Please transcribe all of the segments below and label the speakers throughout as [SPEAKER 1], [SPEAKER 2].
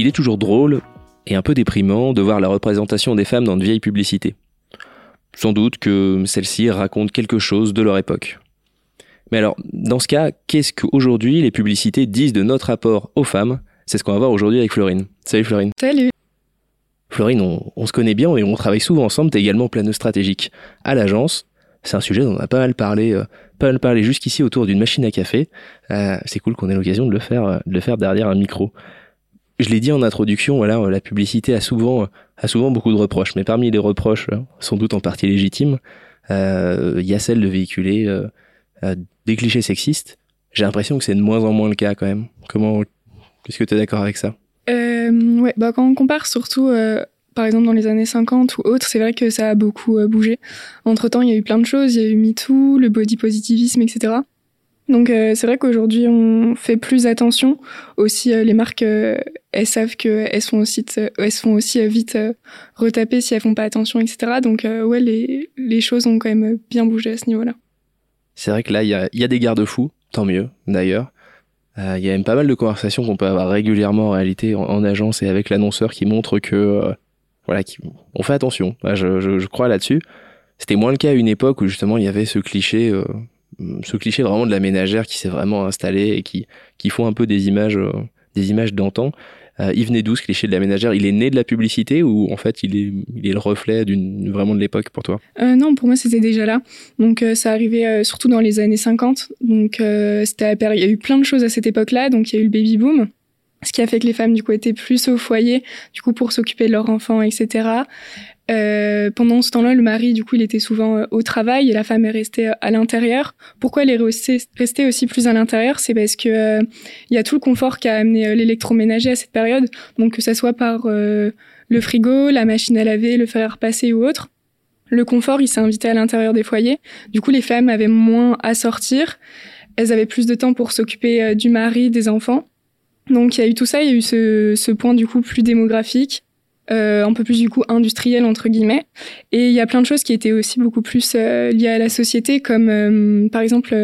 [SPEAKER 1] il est toujours drôle et un peu déprimant de voir la représentation des femmes dans de vieilles publicités. Sans doute que celles-ci racontent quelque chose de leur époque. Mais alors, dans ce cas, qu'est-ce qu'aujourd'hui les publicités disent de notre rapport aux femmes? C'est ce qu'on va voir aujourd'hui avec Florine. Salut Florine.
[SPEAKER 2] Salut.
[SPEAKER 1] Florine, on, se connaît bien et on travaille souvent ensemble. T'es également planeuse stratégique à l'agence. C'est un sujet dont on a pas mal parlé, euh, pas mal parlé jusqu'ici autour d'une machine à café. Euh, c'est cool qu'on ait l'occasion de le faire, euh, de le faire derrière un micro. Je l'ai dit en introduction, voilà, la publicité a souvent, a souvent beaucoup de reproches, mais parmi les reproches, sans doute en partie légitimes, il y a celle de véhiculer des clichés sexistes. J'ai l'impression que c'est de moins en moins le cas quand même. Comment, est-ce que tu es d'accord avec ça?
[SPEAKER 2] Euh, ouais, bah quand on compare surtout, euh, par exemple dans les années 50 ou autres, c'est vrai que ça a beaucoup euh, bougé. Entre temps, il y a eu plein de choses, il y a eu MeToo, le body positivisme, etc. Donc euh, c'est vrai qu'aujourd'hui on fait plus attention. Aussi les marques, elles savent que elles sont aussi, elles aussi vite retapées si elles font pas attention, etc. Donc ouais, les, les choses ont quand même bien bougé à ce niveau-là.
[SPEAKER 1] C'est vrai que là il y a, des garde-fous, tant mieux d'ailleurs. Euh, il y a même pas mal de conversations qu'on peut avoir régulièrement en réalité en, agence et avec l'annonceur qui montrent que euh, voilà, on fait attention. je, crois là-dessus. C'était moins le cas à une époque où justement il y avait ce cliché, euh, ce cliché vraiment de la ménagère qui s'est vraiment installé et qui qui font un peu des images, des images d'antan. Euh, il venait d'où ce cliché de la ménagère Il est né de la publicité ou en fait il est, il est le reflet d'une vraiment de l'époque pour toi?
[SPEAKER 2] Euh, Non, pour moi c'était déjà là. Donc euh, ça arrivait surtout dans les années 50. Donc c'était il y a eu plein de choses à cette époque-là. Donc il y a eu le baby boom ce qui a fait que les femmes du coup étaient plus au foyer du coup pour s'occuper de leurs enfants etc euh, pendant ce temps-là, le mari, du coup, il était souvent euh, au travail et la femme est restée euh, à l'intérieur. Pourquoi elle est restée, aussi plus à l'intérieur? C'est parce que il y a tout le confort qu'a amené l'électroménager à cette période. Donc que ça soit par le frigo, la machine à laver, le fer à repasser ou autre. Le confort, il s'est invité à l'intérieur des foyers. Du coup, les femmes avaient moins à sortir. Elles avaient plus de temps pour s'occuper du mari, des enfants. Donc il y a eu tout ça, il y a eu ce, ce point du coup plus démographique euh, un peu plus du coup industriel entre guillemets. Et il y a plein de choses qui étaient aussi beaucoup plus euh, liées à la société, comme euh, par exemple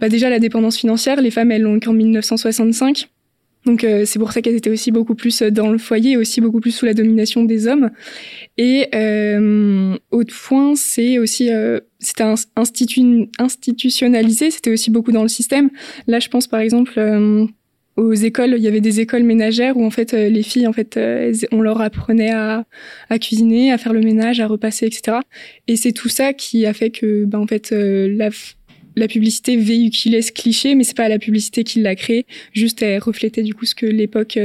[SPEAKER 2] bah déjà la dépendance financière. Les femmes elles l'ont qu'en 1965. Donc c'est pour ça qu'elles étaient aussi beaucoup plus dans le foyer, aussi beaucoup plus sous la domination des hommes. Et euh, autre point, c'est aussi c'était institu institutionnalisé, c'était aussi beaucoup dans le système. Là, je pense par exemple aux écoles, il y avait des écoles ménagères où en fait euh, les filles en fait euh, on leur apprenait à, cuisiner, à faire le ménage, à repasser, etc. Et c'est tout ça qui a fait que ben en fait euh, la la publicité véhiculait ce cliché, mais c'est pas la publicité qui l'a créé, juste elle reflétait du coup ce que l'époque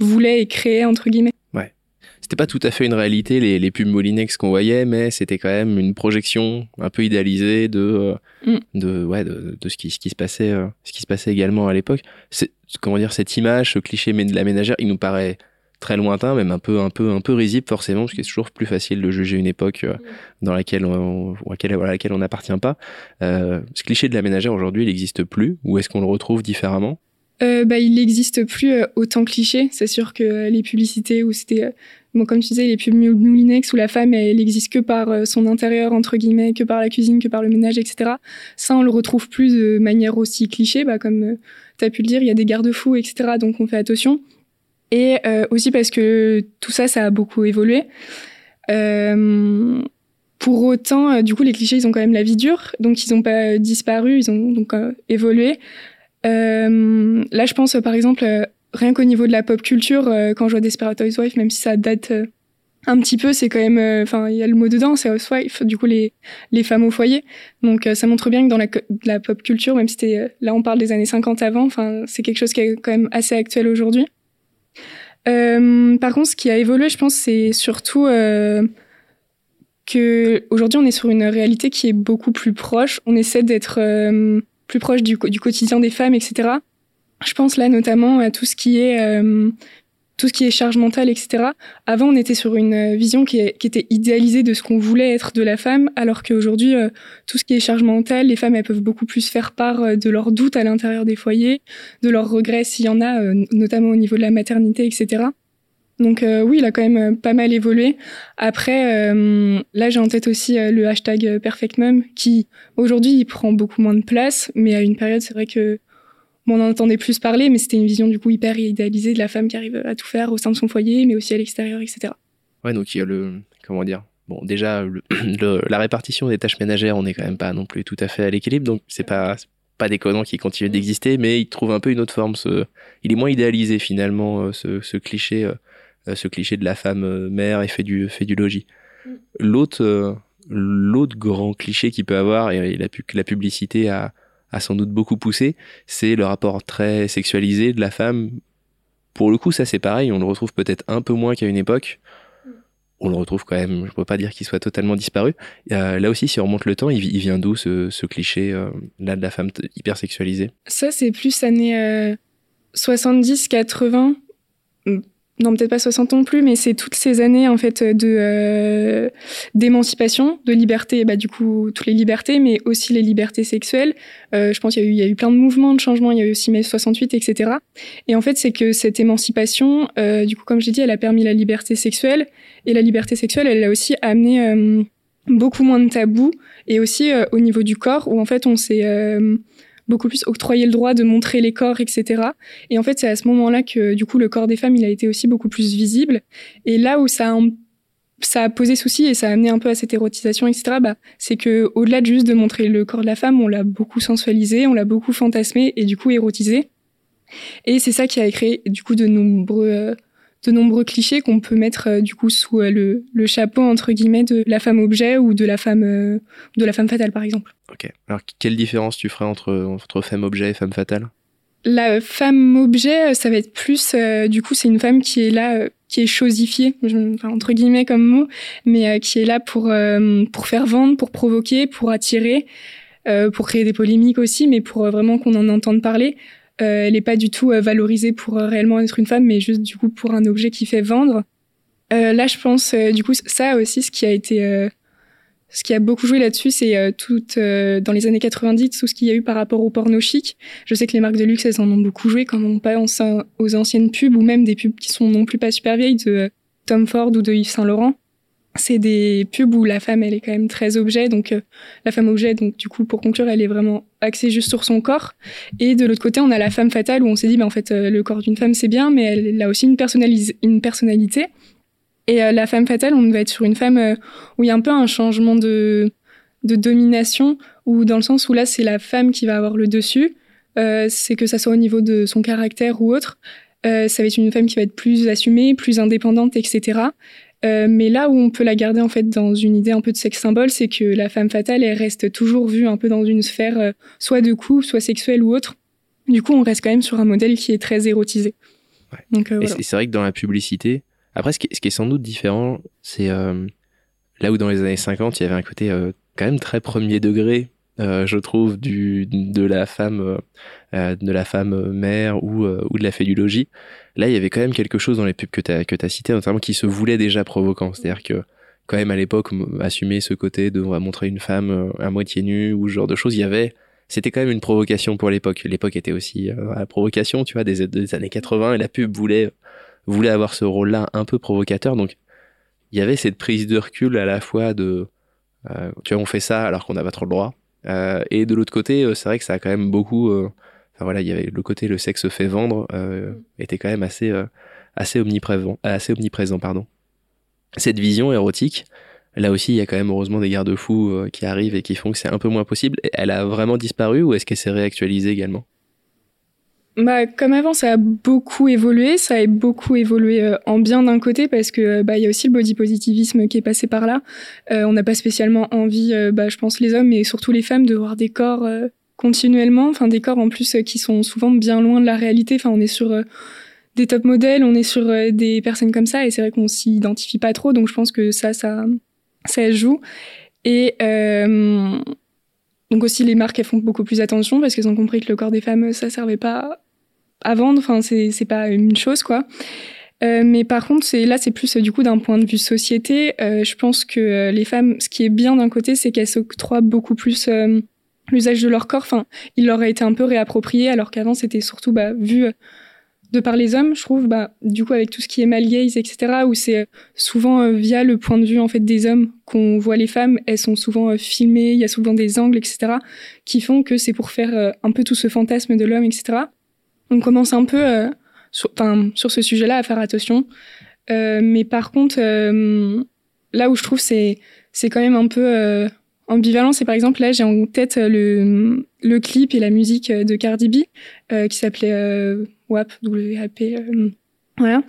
[SPEAKER 2] voulait et créait entre guillemets
[SPEAKER 1] c'était pas tout à fait une réalité les, les pubs Molinex qu'on voyait, mais c'était quand même une projection un peu idéalisée de euh, mm. de ouais de, de, ce qui ce qui se passait euh, ce qui se passait également à l'époque. C'est comment dire cette image, ce cliché de la ménagère, il nous paraît très lointain, même un peu un peu un peu risible forcément, parce que c'est toujours plus facile de juger une époque euh, mm. dans laquelle on, à laquelle, à laquelle on n'appartient pas. Euh, ce cliché de la ménagère aujourd'hui, il n'existe plus, ou est-ce qu'on le retrouve différemment?
[SPEAKER 2] Euh, bah, il n'existe plus autant cliché. C'est sûr que les publicités où c'était Bon, comme tu disais, les pubs Moulinex où la femme, elle existe que par euh, son intérieur, entre guillemets, que par la cuisine, que par le ménage, etc. Ça, on le retrouve plus de manière aussi cliché, bah, comme euh, tu as pu le dire, il y a des garde-fous, etc. Donc, on fait attention. Et euh, aussi parce que tout ça, ça a beaucoup évolué. pour autant, du coup, les clichés, ils ont quand même la vie dure, donc ils n'ont pas disparu, ils ont donc évolué. Là, je pense, par exemple, rien qu'au niveau de la pop culture, euh, quand je vois Desperate Housewives, même si ça date euh, un petit peu, c'est quand même, euh, enfin, il y a le mot dedans, c'est housewife, du coup les les femmes au foyer. Donc ça montre bien que dans la, la pop culture, même si c'était, là on parle des années 50 avant, enfin c'est quelque chose qui est quand même assez actuel aujourd'hui. par contre, ce qui a évolué, je pense, c'est surtout que aujourd'hui on est sur une réalité qui est beaucoup plus proche. On essaie d'être plus proche du, quotidien des femmes, etc. Je pense là notamment à tout ce qui est euh, tout ce qui est charge mentale, etc. Avant, on était sur une vision qui, était idéalisée de ce qu'on voulait être de la femme, alors qu'aujourd'hui, euh, tout ce qui est charge mentale, les femmes, elles peuvent beaucoup plus faire part euh, de leurs doutes à l'intérieur des foyers, de leurs regrets s'il y en a, notamment au niveau de la maternité, etc. Donc oui, il a quand même pas mal évolué. Après, là j'ai en tête aussi le hashtag PerfectMum qui aujourd'hui il prend beaucoup moins de place, mais à une période c'est vrai que on en entendait plus parler, mais c'était une vision du coup hyper idéalisée de la femme qui arrive à tout faire au sein de son foyer, mais aussi à l'extérieur, etc.
[SPEAKER 1] Ouais, donc il y a le, comment dire, bon, déjà, la répartition des tâches ménagères, on n'est quand même pas non plus tout à fait à l'équilibre, donc c'est pas, pas déconnant qu'il continue d'exister, mais il trouve un peu une autre forme. Il est moins idéalisé finalement, euh, ce, cliché, euh, euh, ce cliché de la femme mère et fait du, fait du logis. Mm. L'autre, l'autre grand cliché qu'il peut avoir, et la, la publicité a, a sans doute beaucoup poussé, c'est le rapport très sexualisé de la femme. Pour le coup, ça c'est pareil, on le retrouve peut-être un peu moins qu'à une époque. On le retrouve quand même, je ne peux pas dire qu'il soit totalement disparu. Euh, là aussi, si on remonte le temps, il, vient d'où ce, cliché euh, là de la femme hyper sexualisée?
[SPEAKER 2] Ça, c'est plus années 70, 80 non peut-être pas 60 non plus, mais c'est toutes ces années en fait de euh, d'émancipation, de liberté, bah du coup toutes les libertés, mais aussi les libertés sexuelles. Euh, je pense qu'il y a eu il y a eu plein de mouvements de changement, il y a eu aussi mai 68, etc. Et en fait c'est que cette émancipation, euh, du coup comme je l'ai dit, elle a permis la liberté sexuelle et la liberté sexuelle, elle a aussi amené euh, beaucoup moins de tabous et aussi euh, au niveau du corps où en fait on s'est beaucoup plus octroyer le droit de montrer les corps, etc. Et en fait, c'est à ce moment-là que du coup le corps des femmes, il a été aussi beaucoup plus visible. Et là où ça a, ça a posé souci et ça a amené un peu à cette érotisation, etc. Bah, c'est que au-delà de juste de montrer le corps de la femme, on l'a beaucoup sensualisé, on l'a beaucoup fantasmé et du coup érotisé. Et c'est ça qui a créé du coup de nombreux euh, de nombreux clichés qu'on peut mettre euh, du coup sous euh, le, le, chapeau entre guillemets de la femme objet ou de la femme euh, de la femme fatale par exemple.
[SPEAKER 1] Ok. Alors quelle différence tu ferais entre entre femme objet et femme fatale?
[SPEAKER 2] La femme objet, ça va être plus du coup c'est une femme qui est là qui est chosifiée enfin, entre guillemets comme mot, mais qui est là pour pour faire vendre, pour provoquer, pour attirer, pour créer des polémiques aussi, mais pour vraiment qu'on en entende parler. Euh, elle n'est pas du tout euh, valorisée pour euh, réellement être une femme, mais juste du coup pour un objet qui fait vendre. là, je pense, du coup, ça aussi, ce qui a été ce qui a beaucoup joué là-dessus, c'est tout dans les années 90, tout ce qu'il y a eu par rapport au porno chic. Je sais que les marques de luxe, elles en ont beaucoup joué, comme on pense aux anciennes pubs ou même des pubs qui sont non plus pas super vieilles de Tom Ford ou de Yves Saint Laurent c'est des pubs où la femme elle est quand même très objet donc euh, la femme objet donc du coup pour conclure elle est vraiment axée juste sur son corps. Et de l'autre côté on a la femme fatale où on s'est dit bah en fait euh, le corps d'une femme c'est bien mais elle, a aussi une une personnalité. Et euh, la femme fatale on va être sur une femme où il y a un peu un changement de de domination ou dans le sens où là c'est la femme qui va avoir le dessus. C'est que ça soit au niveau de son caractère ou autre. Ça va être une femme qui va être plus assumée plus indépendante etc euh, mais là où on peut la garder en fait dans une idée un peu de sexe symbole, c'est que la femme fatale, elle reste toujours vue un peu dans une sphère euh, soit de couple, soit sexuelle ou autre. Du coup, on reste quand même sur un modèle qui est très érotisé.
[SPEAKER 1] Ouais. Donc, euh, Et c'est vrai que dans la publicité, après, ce qui, est, sans doute différent, c'est là où dans les années 50, il y avait un côté quand même très premier degré je trouve, du, de la femme, de la femme mère ou, euh, ou de la fée du logis. Là, il y avait quand même quelque chose dans les pubs que tu as, que as cité, notamment qui se voulait déjà provocant. C'est-à-dire que, quand même, à l'époque, assumer ce côté de montrer une femme à moitié nue ou ce genre de choses, il y avait, c'était quand même une provocation pour l'époque. L'époque était aussi la provocation, tu vois, des, des, années 80 et la pub voulait, voulait avoir ce rôle-là un peu provocateur. Donc, il y avait cette prise de recul à la fois de, tu vois, on fait ça alors qu'on n'a pas trop le droit euh, et de l'autre côté, euh, c'est vrai que ça a quand même beaucoup. Euh, enfin voilà, il y avait le côté le sexe fait vendre était quand même assez assez omniprésent, assez omniprésent pardon. Cette vision érotique, là aussi, il y a quand même heureusement des garde-fous qui arrivent et qui font que c'est un peu moins possible. Elle a vraiment disparu ou est-ce qu'elle s'est réactualisée également?
[SPEAKER 2] Bah, comme avant, ça a beaucoup évolué. Ça a beaucoup évolué euh, en bien d'un côté parce que euh, bah il y a aussi le body positivisme qui est passé par là. Euh, on n'a pas spécialement envie, bah je pense les hommes et surtout les femmes de voir des corps continuellement, enfin des corps en plus qui sont souvent bien loin de la réalité. Enfin on est sur des top modèles, on est sur des personnes comme ça et c'est vrai qu'on s'y identifie pas trop. Donc je pense que ça ça ça joue et donc aussi les marques elles font beaucoup plus attention parce qu'elles ont compris que le corps des femmes ça servait pas à vendre. Enfin, c'est c'est pas une chose quoi. Euh, mais par contre, c'est là, c'est plus du coup d'un point de vue société. Euh, je pense que euh, les femmes, ce qui est bien d'un côté, c'est qu'elles s'octroient beaucoup plus l'usage de leur corps. Enfin, il leur a été un peu réapproprié, alors qu'avant, c'était surtout bah, vu de par les hommes, je trouve. Bah, du coup, avec tout ce qui est mal gaze, etc., où c'est souvent via le point de vue en fait des hommes qu'on voit les femmes. Elles sont souvent filmées, il y a souvent des angles, etc., qui font que c'est pour faire un peu tout ce fantasme de l'homme, etc. on commence un peu euh, sur, sur ce sujet-là à faire attention. Euh, mais par contre, euh, là où je trouve c'est c'est quand même un peu ambivalent, c'est par exemple là j'ai en tête le le clip et la musique de Cardi B qui s'appelait WAP W-A-P voilà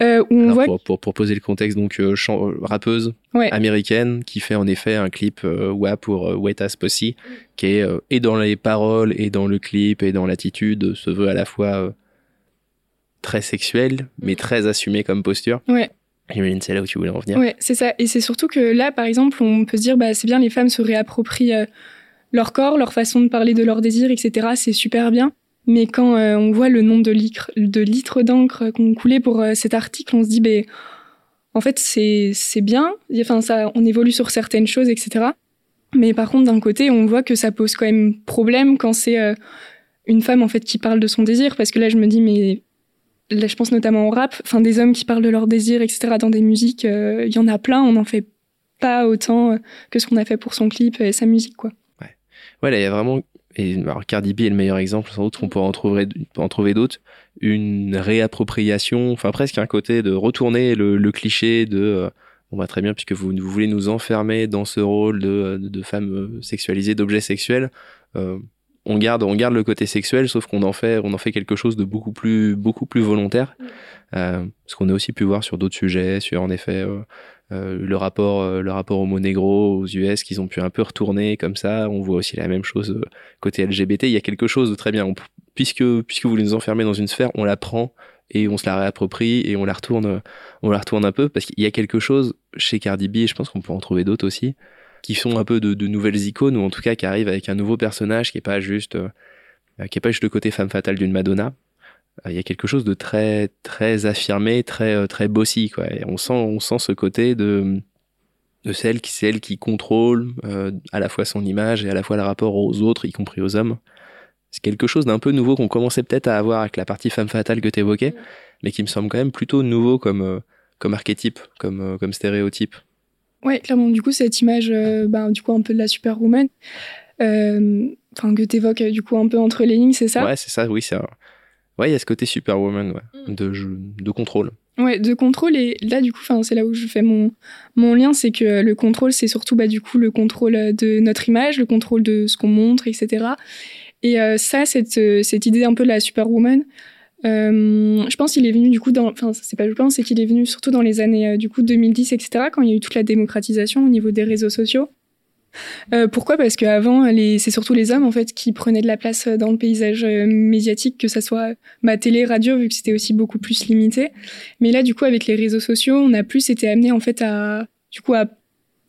[SPEAKER 1] euh, où on voit pour, pour, poser le contexte, donc euh, euh, rappeuse américaine qui fait en effet un clip euh, ouais, pour Wet Ass Pussy, qui est et dans les paroles et dans le clip et dans l'attitude se veut à la fois très sexuel mais très assumé comme posture.
[SPEAKER 2] Ouais.
[SPEAKER 1] J'imagine c'est là où tu voulais en venir.
[SPEAKER 2] Ouais, c'est ça. Et c'est surtout que là, par exemple, on peut se dire, bah, c'est bien, les femmes se réapproprient leur corps, leur façon de parler de leurs désirs, etc. C'est super bien. Mais quand euh, on voit le nombre de litres de litres d'encre qu'on coulait pour euh, cet article, on se dit, ben, en fait, c'est bien. Enfin, ça, on évolue sur certaines choses, etc. Mais par contre, d'un côté, on voit que ça pose quand même problème quand c'est euh, une femme en fait qui parle de son désir, parce que là, je me dis, mais je pense notamment au rap, enfin, des hommes qui parlent de leur désir, etc. Dans des musiques, il y en a plein. On n'en fait pas autant que ce qu'on a fait pour son clip et sa musique, quoi.
[SPEAKER 1] Ouais, là, il y a vraiment et Cardi B est le meilleur exemple, sans doute on pourrait en trouver, d'autres, une réappropriation, enfin presque un côté de retourner le, cliché de euh, on va très bien puisque vous, voulez nous enfermer dans ce rôle de, femme euh, sexualisée, d'objet sexuel. Euh, on garde, on garde le côté sexuel, sauf qu'on en fait, on en fait quelque chose de beaucoup plus, beaucoup plus volontaire. Euh, ce qu'on a aussi pu voir sur d'autres sujets, sur en effet euh, euh, le rapport, euh, le rapport homo-négro aux US qu'ils ont pu un peu retourner comme ça. On voit aussi la même chose côté LGBT. Il y a quelque chose de très bien. puisque puisque vous nous enfermez dans une sphère, on la prend et on se la réapproprie et on la retourne, on la retourne un peu parce qu'il y a quelque chose chez Cardi B. Et je pense qu'on peut en trouver d'autres aussi qui sont un peu de, de, nouvelles icônes ou en tout cas qui arrivent avec un nouveau personnage qui est pas juste qui est pas juste le côté femme fatale d'une Madonna il y a quelque chose de très très affirmé, très euh, très bossy quoi. Et on sent on sent ce côté de de celle qui celle qui contrôle euh, à la fois son image et à la fois le rapport aux autres, y compris aux hommes. C'est quelque chose d'un peu nouveau qu'on commençait peut-être à avoir avec la partie femme fatale que tu évoquais, mais qui me semble quand même plutôt nouveau comme euh, comme archétype, comme comme stéréotype.
[SPEAKER 2] Ouais, clairement. Du coup, cette image, ben, du coup, un peu de la superwoman, enfin que t'évoques du coup un peu entre les lignes, c'est ça?
[SPEAKER 1] Ouais, c'est ça. Oui, c'est Ouais, il y a ce côté Superwoman, ouais, mm. de, de contrôle.
[SPEAKER 2] Ouais, de contrôle. Et là, du coup, c'est là où je fais mon, mon lien, c'est que le contrôle, c'est surtout bah, du coup le contrôle de notre image, le contrôle de ce qu'on montre, etc. Et euh, ça, cette, cette idée un peu de la Superwoman, euh, je pense qu'il est venu du coup dans, enfin c'est pas je pense, c'est qu'il est venu surtout dans les années euh, du coup 2010 etc quand il y a eu toute la démocratisation au niveau des réseaux sociaux euh, pourquoi? Parce qu'avant, c'est surtout les hommes en fait qui prenaient de la place euh, dans le paysage euh, médiatique, que ça soit ma télé, radio, vu que c'était aussi beaucoup plus limité. Mais là, du coup, avec les réseaux sociaux, on a plus été amené en fait à, du coup, à,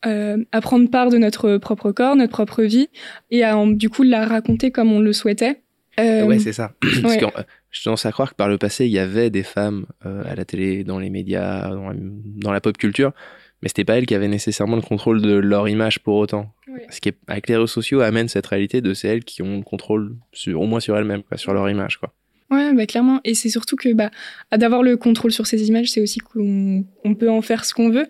[SPEAKER 2] à prendre part de notre propre corps, notre propre vie, et à du coup la raconter comme on le souhaitait.
[SPEAKER 1] Ouais, c'est ça. Parce que, je tendance à croire que par le passé, il y avait des femmes à la télé, dans les médias, dans la pop culture, mais c'était pas elles qui avaient nécessairement le contrôle de leur image pour autant. Ce qui est, avec les réseaux sociaux amène cette réalité de c'est elles qui ont le contrôle sur, au moins sur elles-mêmes, sur leur image, quoi.
[SPEAKER 2] Ouais, bah clairement. Et c'est surtout que bah, d'avoir le contrôle sur ces images, c'est aussi qu'on on peut en faire ce qu'on veut.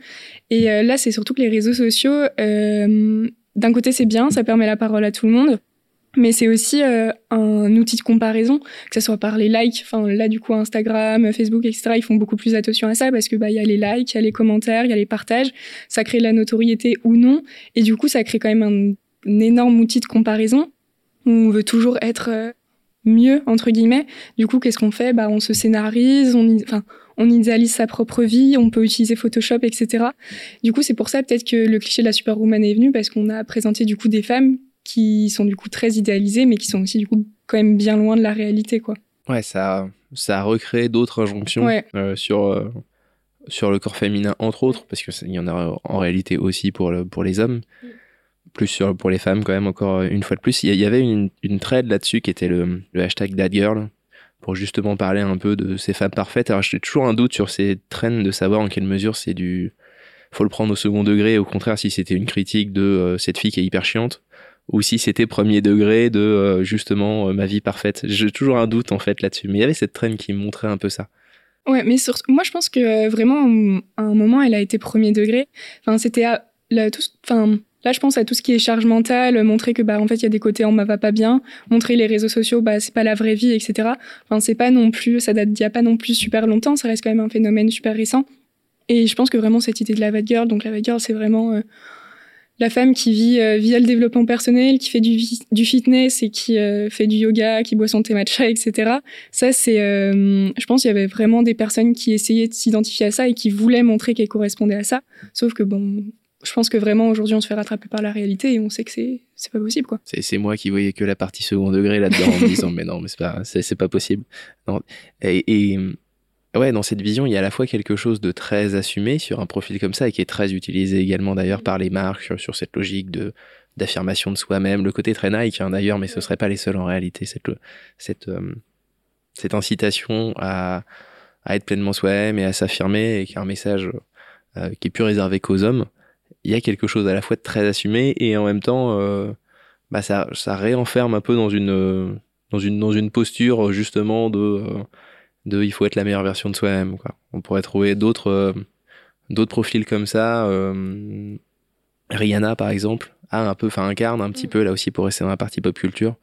[SPEAKER 2] Et euh, là, c'est surtout que les réseaux sociaux, euh, d'un côté, c'est bien, ça permet la parole à tout le monde mais c'est aussi euh, un outil de comparaison, que ce soit par les likes, enfin là du coup Instagram, Facebook, etc. Ils font beaucoup plus attention à ça parce que bah il y a les likes, il y a les commentaires, il y a les partages, ça crée de la notoriété ou non, et du coup ça crée quand même un, énorme outil de comparaison où on veut toujours être euh, mieux entre guillemets. Du coup qu'est-ce qu'on fait? Bah on se scénarise, on enfin on idéalise sa propre vie, on peut utiliser Photoshop, etc. Du coup c'est pour ça peut-être que le cliché de la superwoman est venu parce qu'on a présenté du coup des femmes qui sont du coup très idéalisés, mais qui sont aussi du coup quand même bien loin de la réalité, quoi.
[SPEAKER 1] Ouais, ça, ça a recréé d'autres injonctions euh, sur, euh, sur le corps féminin, entre autres, parce qu'il y en a en réalité aussi pour, le, pour les hommes, plus sur, pour les femmes quand même, encore une fois de plus. Il y, avait une, une thread là-dessus qui était le, le hashtag ThatGirl, pour justement parler un peu de ces femmes parfaites. Alors j'ai toujours un doute sur ces trends de savoir en quelle mesure c'est du... faut le prendre au second degré, au contraire si c'était une critique de euh, cette fille qui est hyper chiante ou si c'était premier degré de euh, justement euh, ma vie parfaite. J'ai toujours un doute en fait là-dessus, mais il y avait cette traîne qui montrait un peu ça.
[SPEAKER 2] Ouais, mais moi je pense que euh, vraiment à un moment elle a été premier degré. Enfin c'était la, tout, enfin Là, je pense à tout ce qui est charge mentale, montrer que bah en fait il y a des côtés on va pas bien, montrer les réseaux sociaux, bah c'est pas la vraie vie, etc. Enfin c'est pas non plus, ça date d'il y a pas non plus super longtemps, ça reste quand même un phénomène super récent. Et je pense que vraiment cette idée de la bad girl, donc la bad girl c'est vraiment la femme qui vit euh, via le développement personnel, qui fait du, fitness et qui euh, fait du yoga, qui boit son thé matcha, etc. Ça c'est, je pense qu'il y avait vraiment des personnes qui essayaient de s'identifier à ça et qui voulaient montrer qu'elles correspondaient à ça. Sauf que bon, je pense que vraiment aujourd'hui on se fait rattraper par la réalité et on sait que c'est c'est pas possible quoi.
[SPEAKER 1] C'est moi qui voyais que la partie second degré là-dedans en disant mais non mais c'est pas c'est pas possible. Et, ouais dans cette vision il y a à la fois quelque chose de très assumé sur un profil comme ça et qui est très utilisé également d'ailleurs par les marques sur, cette logique de d'affirmation de soi-même. Le côté très Nike hein, d'ailleurs mais ce serait pas les seuls en réalité cette cette euh, cette incitation à à être pleinement soi-même et à s'affirmer et qui est un message euh, qui est plus réservé qu'aux hommes. Il y a quelque chose à la fois de très assumé et en même temps, euh, bah ça, ça réenferme un peu dans une, dans une, dans une posture justement de, de il faut être la meilleure version de soi-même. On pourrait trouver d'autres, euh, d'autres profils comme ça. Euh, Rihanna par exemple a un peu, enfin incarne un petit mm. peu là aussi pour rester dans la partie pop culture.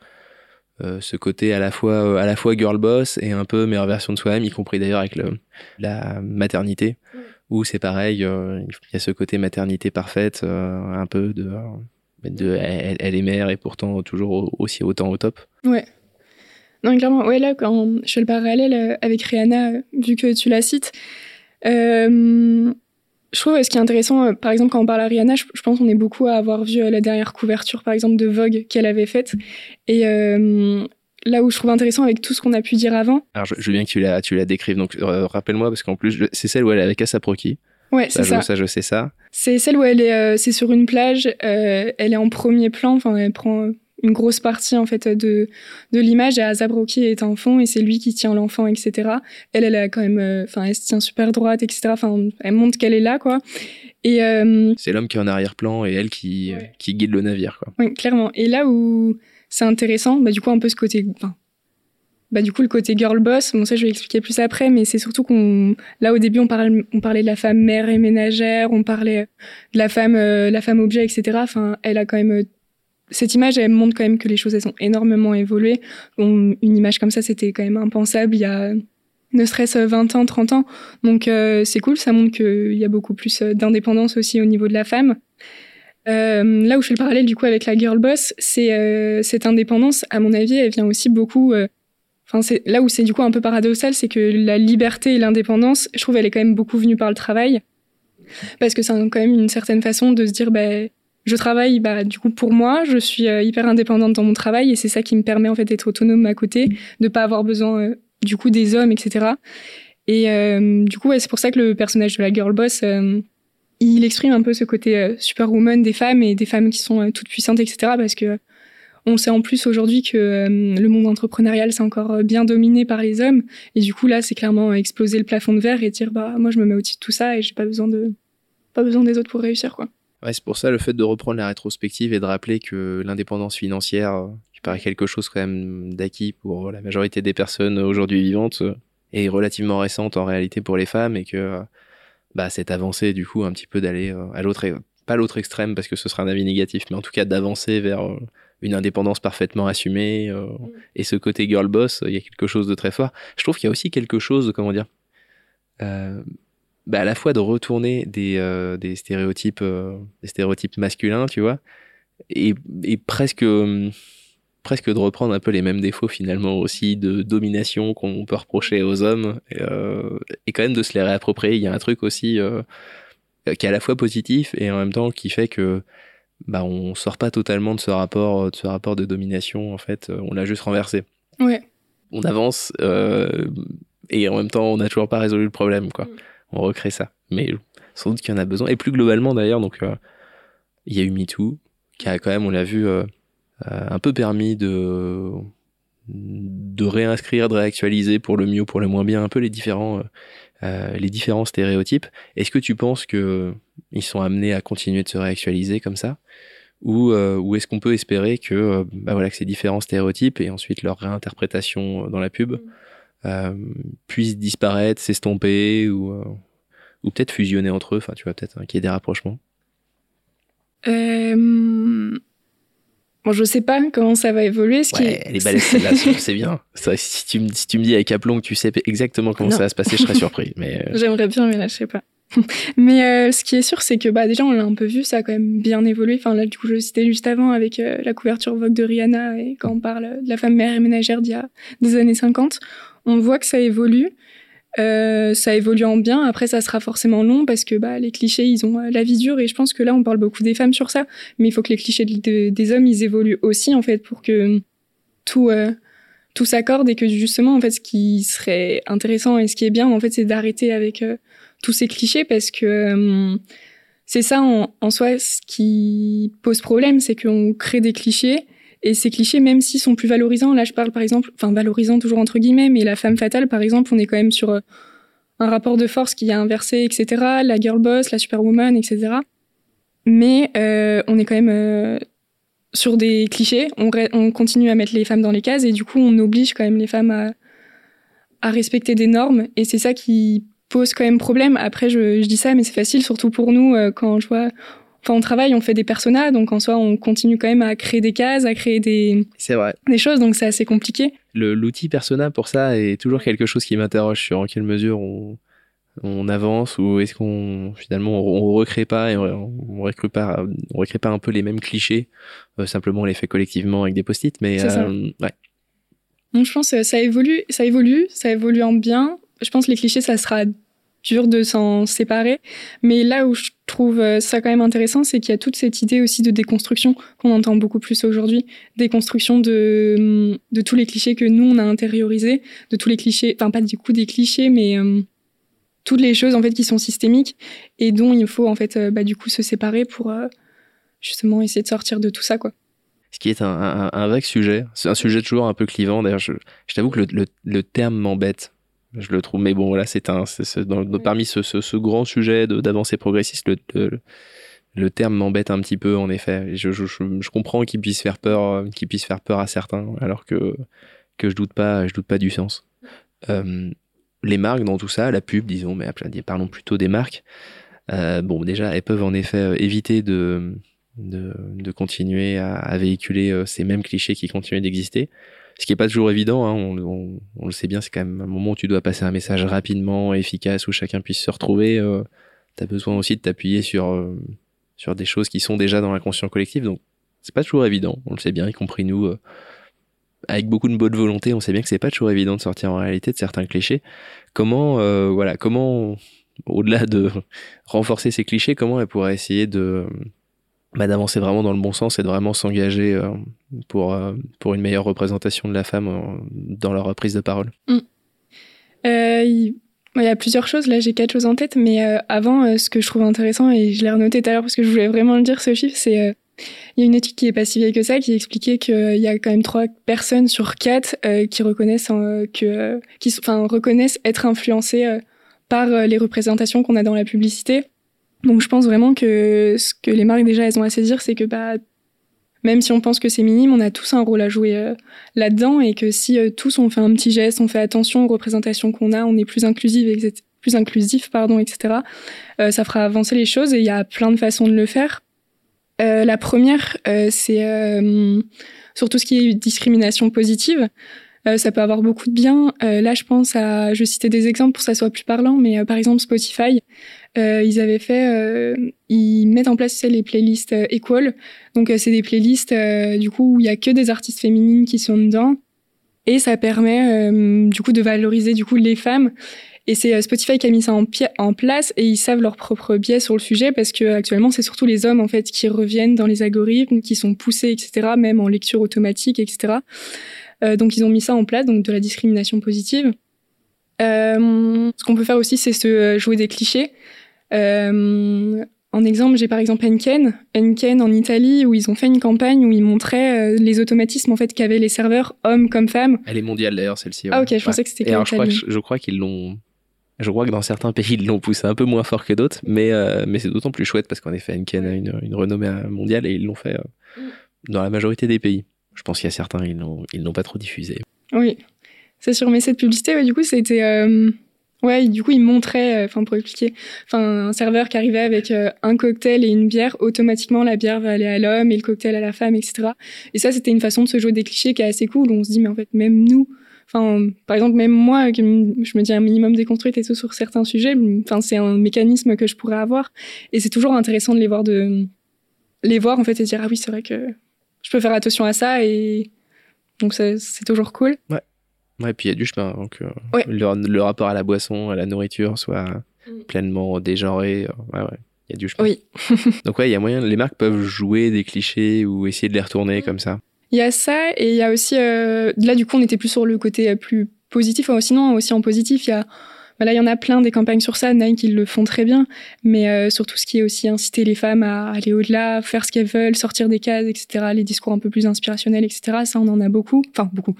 [SPEAKER 1] Euh, ce côté à la fois à la fois girl boss et un peu meilleure version de soi-même, y compris d'ailleurs avec le, la maternité. Mm où c'est pareil, euh, il y a ce côté maternité parfaite, un peu de, de elle, est mère et pourtant toujours aussi autant au top.
[SPEAKER 2] Ouais. Non, clairement, ouais, là, quand je fais le parallèle euh, avec Rihanna, vu que tu la cites, je trouve ce qui est intéressant, par exemple, quand on parle à Rihanna, je, pense qu'on est beaucoup à avoir vu la dernière couverture, par exemple, de Vogue qu'elle avait faite. Et là où je trouve intéressant avec tout ce qu'on a pu dire avant.
[SPEAKER 1] Alors, je, veux bien que tu la, tu la décrives. Donc, euh, rappelle-moi, parce qu'en plus, c'est celle où elle est avec Asaproki.
[SPEAKER 2] Ouais, c'est ça.
[SPEAKER 1] Ça, je sais ça.
[SPEAKER 2] C'est celle où elle est, euh, c'est sur une plage. Euh, elle est en premier plan. Enfin, elle prend une grosse partie en fait de de l'image et Azabroki est en fond et c'est lui qui tient l'enfant etc elle elle a quand même enfin elle se tient super droite etc enfin elle montre qu'elle est là quoi et
[SPEAKER 1] c'est l'homme qui est en arrière-plan et elle qui qui guide le navire quoi
[SPEAKER 2] oui clairement et là où c'est intéressant. Bah, du coup, un peu ce côté. Bah, du coup, le côté girl boss, bon, ça, je vais expliquer plus après, mais c'est surtout qu'on. Là, au début, on parlait, on parlait de la femme mère et ménagère, on parlait de la femme, euh, la femme objet, etc. Enfin, elle a quand même. Cette image, elle montre quand même que les choses, elles sont énormément évoluées. une image comme ça, c'était quand même impensable il y a ne serait-ce 20 ans, 30 ans. Donc, euh, c'est cool, ça montre qu'il y a beaucoup plus d'indépendance aussi au niveau de la femme. Euh, là où je fais le parallèle du coup avec la girl boss, c'est euh, cette indépendance. À mon avis, elle vient aussi beaucoup. Euh, enfin, c'est là où c'est du coup un peu paradoxal, c'est que la liberté et l'indépendance, je trouve, elle est quand même beaucoup venue par le travail, parce que c'est quand même une certaine façon de se dire, bah, je travaille, bah, du coup pour moi, je suis hyper indépendante dans mon travail et c'est ça qui me permet en fait d'être autonome à côté, de pas avoir besoin du coup des hommes, etc. Et du coup, ouais, c'est pour ça que le personnage de la girl boss il exprime un peu ce côté euh, superwoman des femmes et des femmes qui sont euh, toutes puissantes, etc. Parce que on sait en plus aujourd'hui que euh, le monde entrepreneurial c'est encore bien dominé par les hommes et du coup là c'est clairement exploser le plafond de verre et dire bah moi je me mets au-dessus de tout ça et j'ai pas besoin de pas besoin des autres pour réussir quoi.
[SPEAKER 1] Ouais, c'est pour ça le fait de reprendre la rétrospective et de rappeler que l'indépendance financière qui paraît quelque chose quand même d'acquis pour la majorité des personnes aujourd'hui vivantes est relativement récente en réalité pour les femmes et que bah, cette avancée du coup un petit peu d'aller euh, à l'autre pas l'autre extrême parce que ce sera un avis négatif mais en tout cas d'avancer vers euh, une indépendance parfaitement assumée euh, mm. et ce côté girl boss il y a quelque chose de très fort je trouve qu'il y a aussi quelque chose comment dire bah, à la fois de retourner des, des stéréotypes des stéréotypes masculins tu vois et, et presque presque de reprendre un peu les mêmes défauts finalement aussi de domination qu'on peut reprocher aux hommes et, euh, et, quand même de se les réapproprier. Il y a un truc aussi euh, qui est à la fois positif et en même temps qui fait que bah on sort pas totalement de ce rapport de ce rapport de domination en fait. On l'a juste renversé.
[SPEAKER 2] Ouais.
[SPEAKER 1] On avance euh, et en même temps on n'a toujours pas résolu le problème quoi. Mm. On recrée ça. Mais sans doute qu'il y en a besoin. Et plus globalement d'ailleurs donc euh, il y a eu MeToo qui a quand même on l'a vu euh, euh, un peu permis de de réinscrire, de réactualiser pour le mieux, pour le moins bien, un peu les différents, les différents stéréotypes. Est-ce que tu penses que ils sont amenés à continuer de se réactualiser comme ça, ou, ou est-ce qu'on peut espérer que, bah voilà, que ces différents stéréotypes et ensuite leur réinterprétation dans la pub puissent disparaître, s'estomper ou ou peut-être fusionner entre eux. Enfin, tu vois, peut-être qu'il y ait des rapprochements.
[SPEAKER 2] euh... Bon, je sais pas comment ça va évoluer. Ce
[SPEAKER 1] ouais,
[SPEAKER 2] qui est
[SPEAKER 1] balèze celle-là, c'est bien. Vrai, si, tu me, si tu me dis avec aplomb que tu sais exactement comment non. ça va se passer, je serais surpris. Mais euh...
[SPEAKER 2] J'aimerais bien, mais là, je sais pas. mais euh, ce qui est sûr, c'est que bah, déjà, on l'a un peu vu, ça a quand même bien évolué. Enfin, là, du coup, je le citais juste avant avec euh, la couverture Vogue de Rihanna et quand on parle de la femme mère et ménagère d'il y a des années 50, on voit que ça évolue. Euh, ça évolue en bien. Après, ça sera forcément long parce que bah, les clichés, ils ont euh, la vie dure. Et je pense que là, on parle beaucoup des femmes sur ça. Mais il faut que les clichés de, de, des hommes, ils évoluent aussi, en fait, pour que tout, euh, tout s'accorde et que justement, en fait, ce qui serait intéressant et ce qui est bien, en fait, c'est d'arrêter avec tous ces clichés parce que c'est ça, en, en, soi, ce qui pose problème, c'est qu'on crée des clichés et ces clichés, même s'ils sont plus valorisants, là je parle par exemple, enfin valorisant toujours entre guillemets, mais la femme fatale par exemple, on est quand même sur euh, un rapport de force qui est inversé, etc. La girl boss, la superwoman, etc. Mais euh, on est quand même euh, sur des clichés. On, on, continue à mettre les femmes dans les cases et du coup on oblige quand même les femmes à, respecter des normes. Et c'est ça qui pose quand même problème. Après je, dis ça, mais c'est facile, surtout pour nous quand je vois Enfin, on travaille, on fait des personas, donc en soi, on continue quand même à créer des cases, à créer des,
[SPEAKER 1] c'est vrai.
[SPEAKER 2] des choses, donc c'est assez compliqué.
[SPEAKER 1] L'outil persona pour ça est toujours quelque chose qui m'interroge sur en quelle mesure on, on avance ou est-ce qu'on finalement on, on, recrée pas et on, on recrée pas on recrée pas un peu les mêmes clichés euh, simplement on les fait collectivement avec des post-it mais euh, ouais
[SPEAKER 2] donc je pense que ça évolue ça évolue ça évolue en bien je pense que les clichés ça sera dur de s'en séparer. Mais là où je trouve ça quand même intéressant, c'est qu'il y a toute cette idée aussi de déconstruction qu'on entend beaucoup plus aujourd'hui. Déconstruction de, de tous les clichés que nous, on a intériorisés, de tous les clichés, enfin pas du coup des clichés, mais euh, toutes les choses en fait qui sont systémiques et dont il faut en fait euh, bah, du coup se séparer pour euh, justement essayer de sortir de tout ça, quoi
[SPEAKER 1] ce qui est un, un, vague sujet. C'est un sujet toujours un peu clivant. D'ailleurs, je, t'avoue que le, le terme m'embête je le trouve. Mais bon, là, c'est un, c est, c est dans, dans, parmi ce, ce, ce, grand sujet d'avancée progressiste, le, le, le terme m'embête un petit peu, en effet. Je, je, je comprends qu'il puisse faire peur, qu'il puisse faire peur à certains, alors que que je doute pas, je doute pas du sens. Euh, les marques dans tout ça, la pub, disons, mais parlons plutôt des marques. Euh, bon, déjà, elles peuvent en effet éviter de de, de continuer à, à véhiculer euh, ces mêmes clichés qui continuent d'exister ce qui est pas toujours évident. Hein, on, le sait bien, c'est quand même un moment où tu dois passer un message rapidement, efficace, où chacun puisse se retrouver. Euh, tu as besoin aussi de t'appuyer sur euh, sur des choses qui sont déjà dans l'inconscient collectif. Donc c'est pas toujours évident. On le sait bien, y compris nous. Euh, avec beaucoup de bonne volonté, on sait bien que c'est pas toujours évident de sortir en réalité de certains clichés. Comment, euh, voilà, comment, au-delà de renforcer ces clichés, comment elle pourrait essayer de bah, d'avancer vraiment dans le bon sens et de vraiment s'engager euh, pour, euh, pour une meilleure représentation de la femme euh, dans leur prise de parole.
[SPEAKER 2] Mm. il... y a plusieurs choses, là j'ai quatre choses en tête, mais avant, ce que je trouve intéressant, et je l'ai renoté tout à l'heure parce que je voulais vraiment le dire ce chiffre, c'est il y a une étude qui est pas si vieille que ça qui expliquait qu'il y a quand même trois personnes sur quatre qui reconnaissent que qui reconnaissent être influencées par les représentations qu'on a dans la publicité donc je pense vraiment que ce que les marques déjà elles ont à dire, c'est que bah même si on pense que c'est minime, on a tous un rôle à jouer euh, là-dedans et que si euh, tous on fait un petit geste, on fait attention aux représentations qu'on a, on est plus inclusive, plus inclusif, pardon, etc. Euh, ça fera avancer les choses et il y a plein de façons de le faire. La première, c'est sur tout ce qui est discrimination positive. ça peut avoir beaucoup de bien. là, je pense à, je citais des exemples pour que ça soit plus parlant, mais par exemple Spotify euh, ils avaient fait, euh, ils mettent en place les playlists euh, Equal. Donc euh, c'est des playlists euh, du coup où il y a que des artistes féminines qui sont dedans et ça permet du coup de valoriser du coup les femmes. Et c'est Spotify qui a mis ça en, en, place et ils savent leur propre biais sur le sujet parce que actuellement c'est surtout les hommes en fait qui reviennent dans les algorithmes, qui sont poussés etc. Même en lecture automatique etc. donc ils ont mis ça en place donc de la discrimination positive. ce qu'on peut faire aussi c'est se jouer des clichés. Euh, en exemple, j'ai par exemple Enken, Enken en Italie, où ils ont fait une campagne où ils montraient euh, les automatismes en fait qu'avaient les serveurs, hommes comme femmes.
[SPEAKER 1] Elle est mondiale d'ailleurs celle-ci.
[SPEAKER 2] Ouais. Ah ok, je pensais que c'était.
[SPEAKER 1] alors je crois, que, je crois qu'ils l'ont. Je crois que dans certains pays ils l'ont poussé un peu moins fort que d'autres, mais euh, mais c'est d'autant plus chouette parce qu'en effet Enken a une, une renommée mondiale et ils l'ont fait euh, dans la majorité des pays. Je pense qu'il y a certains ils l'ont ils l'ont pas trop diffusé.
[SPEAKER 2] Oui, c'est sûr. Mais cette publicité, ouais, du coup, c'était Ouais, du coup, il montrait, enfin pour expliquer, enfin un serveur qui arrivait avec un cocktail et une bière, automatiquement la bière va aller à l'homme et le cocktail à la femme, etc. Et ça, c'était une façon de se jouer des clichés qui est assez cool. On se dit, mais en fait, même nous, Enfin, par exemple, même moi, je me dis un minimum déconstruite et tout sur certains sujets, enfin, c'est un mécanisme que je pourrais avoir. Et c'est toujours intéressant de les voir, de les voir en fait et dire ah oui, c'est vrai que je peux faire attention à ça et donc c'est toujours cool.
[SPEAKER 1] Ouais. Ouais, et puis il y a du chemin avant que le, rapport à la boisson, à la nourriture soit mm. pleinement dégenré. Ouais, ouais. Il y a du chemin.
[SPEAKER 2] Oui.
[SPEAKER 1] donc ouais, il y a moyen, les marques peuvent jouer des clichés ou essayer de les retourner mm. comme ça.
[SPEAKER 2] Il y a ça et il y a aussi euh, là du coup on était plus sur le côté euh, plus positif. sinon aussi en positif il y a voilà, il y en a plein des campagnes sur ça, Nike ils le font très bien, mais euh, surtout ce qui est aussi inciter les femmes à aller au-delà, faire ce qu'elles veulent, sortir des cases, etc. Les discours un peu plus inspirationnels, etc. Ça on en a beaucoup, enfin beaucoup.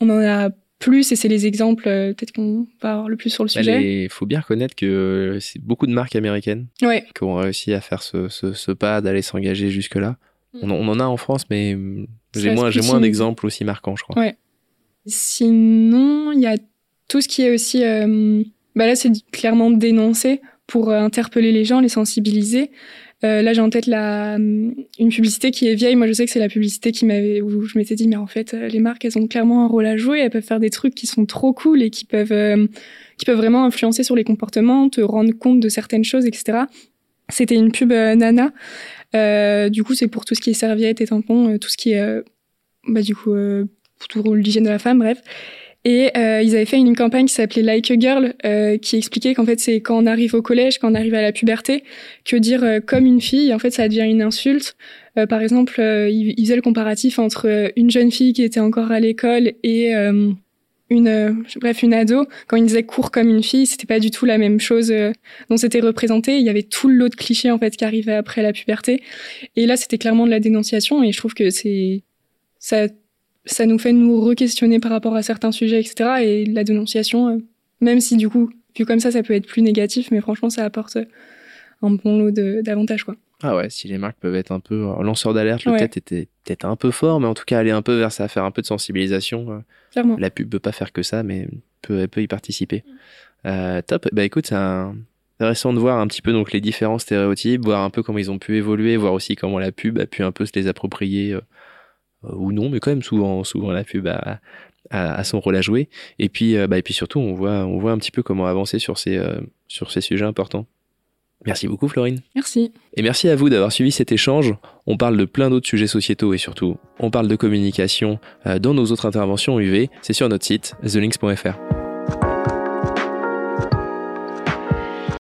[SPEAKER 2] On en a plus et c'est les exemples peut-être qu'on va avoir le plus sur le bah, sujet.
[SPEAKER 1] Il faut bien reconnaître que c'est beaucoup de marques américaines
[SPEAKER 2] ouais.
[SPEAKER 1] qui ont réussi à faire ce, ce, ce pas d'aller s'engager jusque là. Mm. On, en a en France, mais j'ai moins, j'ai moins d'exemples aussi marquants, je crois.
[SPEAKER 2] Ouais. Sinon, il y a tout ce qui est aussi. Euh, bah là, c'est clairement dénoncé pour euh, interpeller les gens, les sensibiliser. Euh, là, j'ai en tête la, une publicité qui est vieille. Moi, je sais que c'est la publicité qui m'avait, où je m'étais dit, mais en fait, les marques, elles ont clairement un rôle à jouer. Elles peuvent faire des trucs qui sont trop cool et qui peuvent, qui peuvent vraiment influencer sur les comportements, te rendre compte de certaines choses, etc. C'était une pub Nana euh, du coup, c'est pour tout ce qui est serviettes et tampons, euh, tout ce qui est, euh, bah, du coup, pour l'hygiène de la femme, bref. Et ils avaient fait une campagne qui s'appelait Like a Girl, qui expliquait qu'en fait c'est quand on arrive au collège, quand on arrive à la puberté, que dire comme une fille, en fait ça devient une insulte. par exemple, ils, ils, faisaient le comparatif entre une jeune fille qui était encore à l'école et une euh, bref une ado. Quand il disait court comme une fille c'était pas du tout la même chose euh, dont c'était représenté. Il y avait tout l'autre cliché en fait qui arrivait après la puberté. Et là c'était clairement de la dénonciation et je trouve que c'est ça ça nous fait nous re-questionner par rapport à certains sujets etc et la dénonciation euh, même si du coup vu comme ça ça peut être plus négatif mais franchement ça apporte un bon lot d'avantages quoi
[SPEAKER 1] ah ouais, si les marques peuvent être un peu lanceurs d'alerte, le peut-être était peut-être un peu fort, mais en tout cas aller un peu vers ça, faire un peu de sensibilisation.
[SPEAKER 2] Clairement.
[SPEAKER 1] La pub peut pas faire que ça, mais peut, peut y participer. Euh, top. Bah écoute, c'est intéressant de voir un petit peu donc les différents stéréotypes, voir un peu comment ils ont pu évoluer, voir aussi comment la pub a pu un peu se les approprier euh, euh, ou non, mais quand même souvent, souvent la pub a, a, son rôle à jouer. Et puis, bah et puis surtout, on voit, on voit un petit peu comment avancer sur ces, sur ces sujets importants. Merci beaucoup Florine.
[SPEAKER 2] Merci.
[SPEAKER 1] Et merci à vous d'avoir suivi cet échange. On parle de plein d'autres sujets sociétaux et surtout, on parle de communication euh, dans nos autres interventions UV. C'est sur notre site, thelinks.fr.